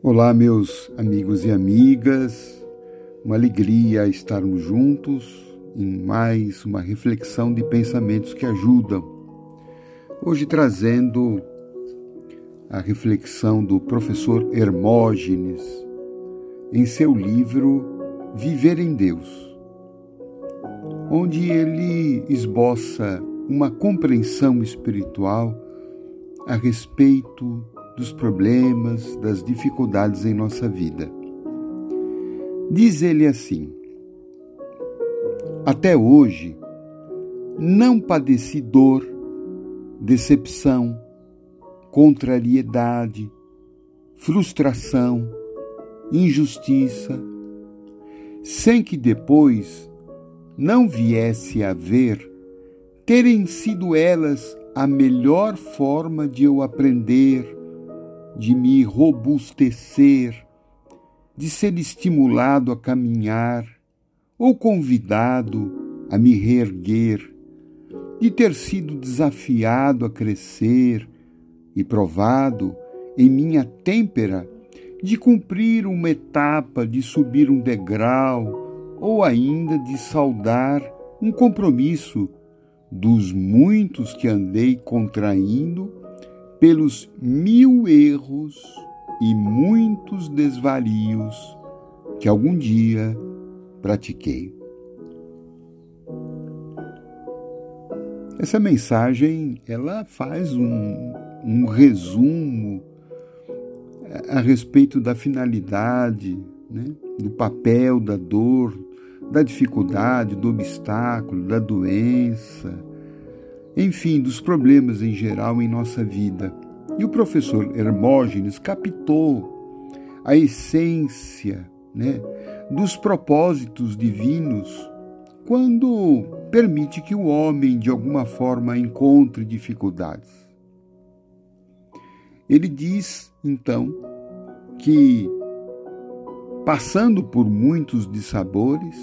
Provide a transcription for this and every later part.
Olá, meus amigos e amigas, uma alegria estarmos juntos em mais uma reflexão de pensamentos que ajudam. Hoje trazendo a reflexão do professor Hermógenes em seu livro Viver em Deus, onde ele esboça uma compreensão espiritual a respeito dos problemas, das dificuldades em nossa vida. Diz ele assim: Até hoje não padeci dor, decepção, contrariedade, frustração, injustiça, sem que depois não viesse a ver terem sido elas a melhor forma de eu aprender, de me robustecer, de ser estimulado a caminhar ou convidado a me reerguer, de ter sido desafiado a crescer e provado em minha têmpera de cumprir uma etapa, de subir um degrau ou ainda de saudar um compromisso dos muitos que andei contraindo pelos mil erros e muitos desvarios que algum dia pratiquei. Essa mensagem ela faz um, um resumo a respeito da finalidade, né, do papel da dor, da dificuldade, do obstáculo, da doença, enfim, dos problemas em geral em nossa vida. E o professor Hermógenes captou a essência né, dos propósitos divinos quando permite que o homem, de alguma forma, encontre dificuldades. Ele diz, então, que passando por muitos dissabores,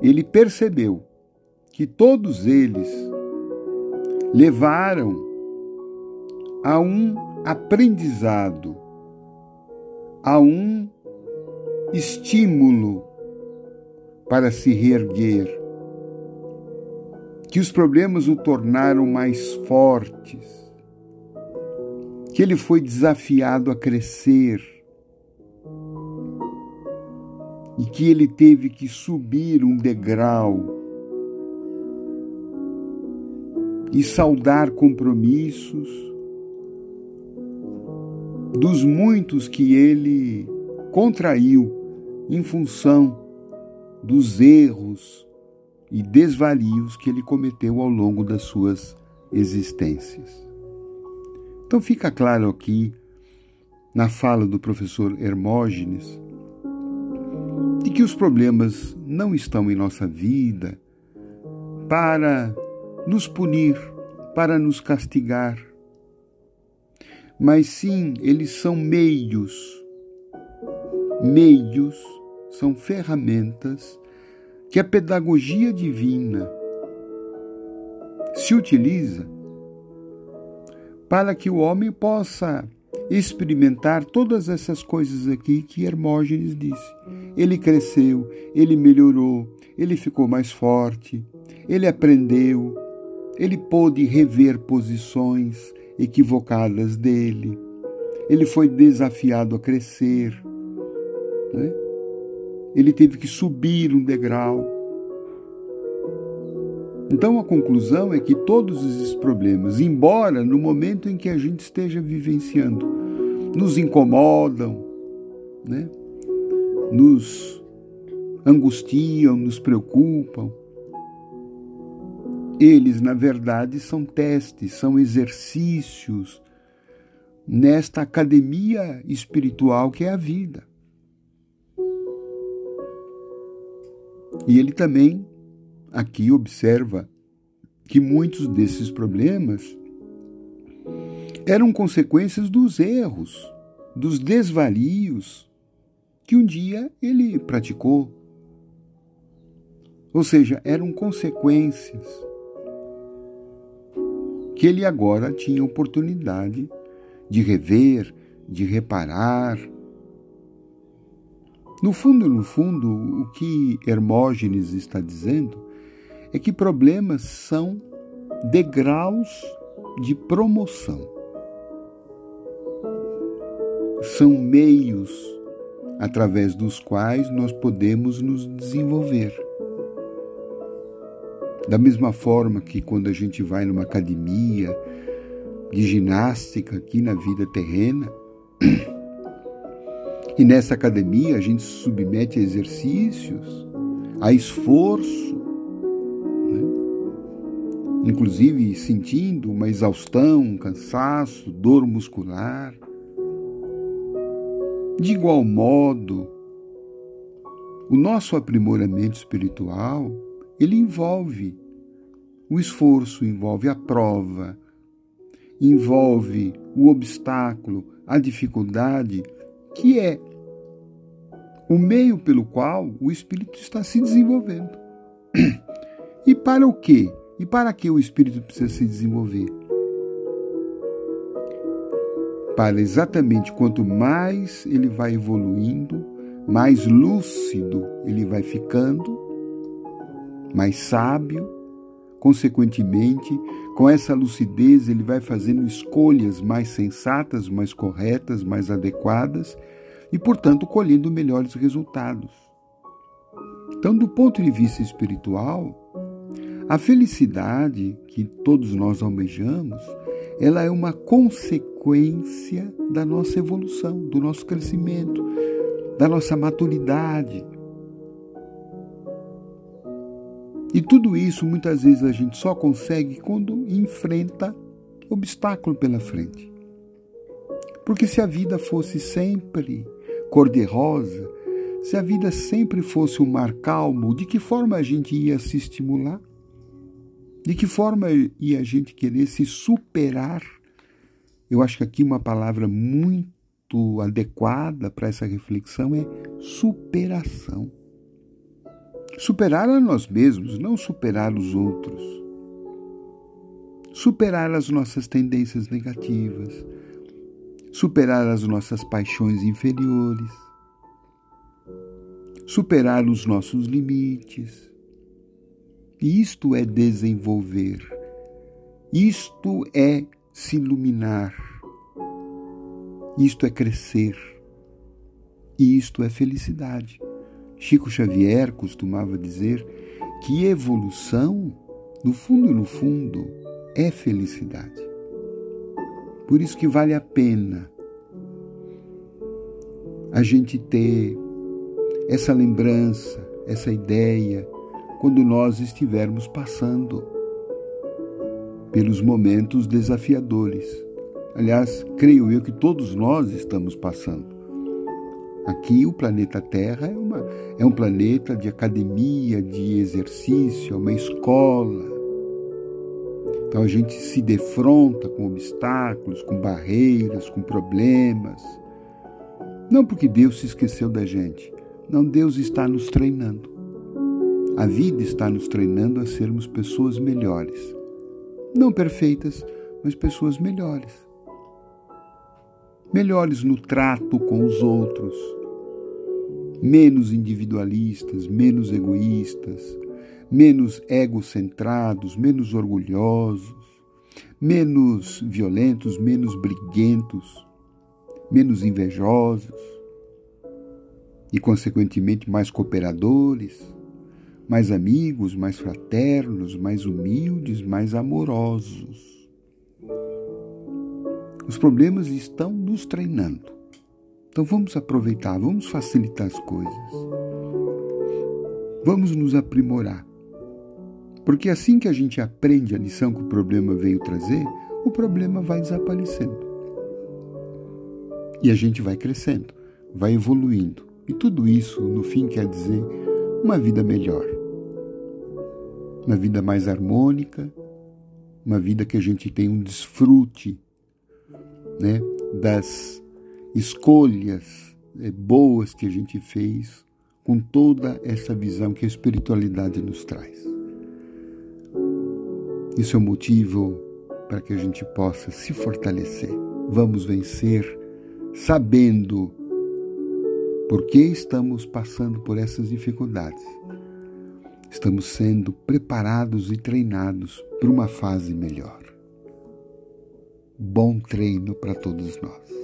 ele percebeu que todos eles levaram a um aprendizado, a um estímulo para se reerguer, que os problemas o tornaram mais fortes, que ele foi desafiado a crescer e que ele teve que subir um degrau e saudar compromissos dos muitos que ele contraiu em função dos erros e desvalios que ele cometeu ao longo das suas existências. Então fica claro aqui, na fala do professor Hermógenes, de que os problemas não estão em nossa vida para nos punir, para nos castigar. Mas sim, eles são meios. Meios são ferramentas que a pedagogia divina se utiliza para que o homem possa experimentar todas essas coisas aqui que Hermógenes disse. Ele cresceu, ele melhorou, ele ficou mais forte, ele aprendeu, ele pôde rever posições equivocadas dele. Ele foi desafiado a crescer. Né? Ele teve que subir um degrau. Então a conclusão é que todos esses problemas, embora no momento em que a gente esteja vivenciando, nos incomodam, né? nos angustiam, nos preocupam, eles, na verdade, são testes, são exercícios nesta academia espiritual que é a vida. E ele também aqui observa que muitos desses problemas eram consequências dos erros, dos desvarios que um dia ele praticou. Ou seja, eram consequências que ele agora tinha oportunidade de rever, de reparar. No fundo, no fundo, o que Hermógenes está dizendo é que problemas são degraus de promoção. São meios através dos quais nós podemos nos desenvolver. Da mesma forma que quando a gente vai numa academia de ginástica aqui na vida terrena, e nessa academia a gente se submete a exercícios, a esforço, né? inclusive sentindo uma exaustão, um cansaço, dor muscular. De igual modo, o nosso aprimoramento espiritual, ele envolve o esforço, envolve a prova, envolve o obstáculo, a dificuldade, que é o meio pelo qual o espírito está se desenvolvendo. E para o quê? E para que o espírito precisa se desenvolver? Para exatamente quanto mais ele vai evoluindo, mais lúcido ele vai ficando, mais sábio, consequentemente, com essa lucidez ele vai fazendo escolhas mais sensatas, mais corretas, mais adequadas e, portanto, colhendo melhores resultados. Então, do ponto de vista espiritual, a felicidade que todos nós almejamos, ela é uma consequência da nossa evolução, do nosso crescimento, da nossa maturidade. E tudo isso muitas vezes a gente só consegue quando enfrenta obstáculo pela frente. Porque se a vida fosse sempre cor-de-rosa, se a vida sempre fosse um mar calmo, de que forma a gente ia se estimular? De que forma ia a gente querer se superar? Eu acho que aqui uma palavra muito adequada para essa reflexão é superação. Superar a nós mesmos, não superar os outros. Superar as nossas tendências negativas, superar as nossas paixões inferiores, superar os nossos limites. Isto é desenvolver, isto é se iluminar, isto é crescer, e isto é felicidade. Chico Xavier costumava dizer que evolução, no fundo, no fundo, é felicidade. Por isso que vale a pena a gente ter essa lembrança, essa ideia, quando nós estivermos passando pelos momentos desafiadores. Aliás, creio eu que todos nós estamos passando. Aqui o planeta Terra é, uma, é um planeta de academia, de exercício, é uma escola então a gente se defronta com obstáculos, com barreiras, com problemas. Não porque Deus se esqueceu da gente. Não, Deus está nos treinando. A vida está nos treinando a sermos pessoas melhores. Não perfeitas, mas pessoas melhores. Melhores no trato com os outros, menos individualistas, menos egoístas, menos egocentrados, menos orgulhosos, menos violentos, menos briguentos, menos invejosos e, consequentemente, mais cooperadores, mais amigos, mais fraternos, mais humildes, mais amorosos. Os problemas estão nos treinando. Então vamos aproveitar, vamos facilitar as coisas. Vamos nos aprimorar. Porque assim que a gente aprende a lição que o problema veio trazer, o problema vai desaparecendo. E a gente vai crescendo, vai evoluindo. E tudo isso, no fim, quer dizer uma vida melhor. Uma vida mais harmônica, uma vida que a gente tem um desfrute né, das escolhas é, boas que a gente fez com toda essa visão que a espiritualidade nos traz. Isso é um motivo para que a gente possa se fortalecer. Vamos vencer sabendo por que estamos passando por essas dificuldades. Estamos sendo preparados e treinados para uma fase melhor. Bom treino para todos nós.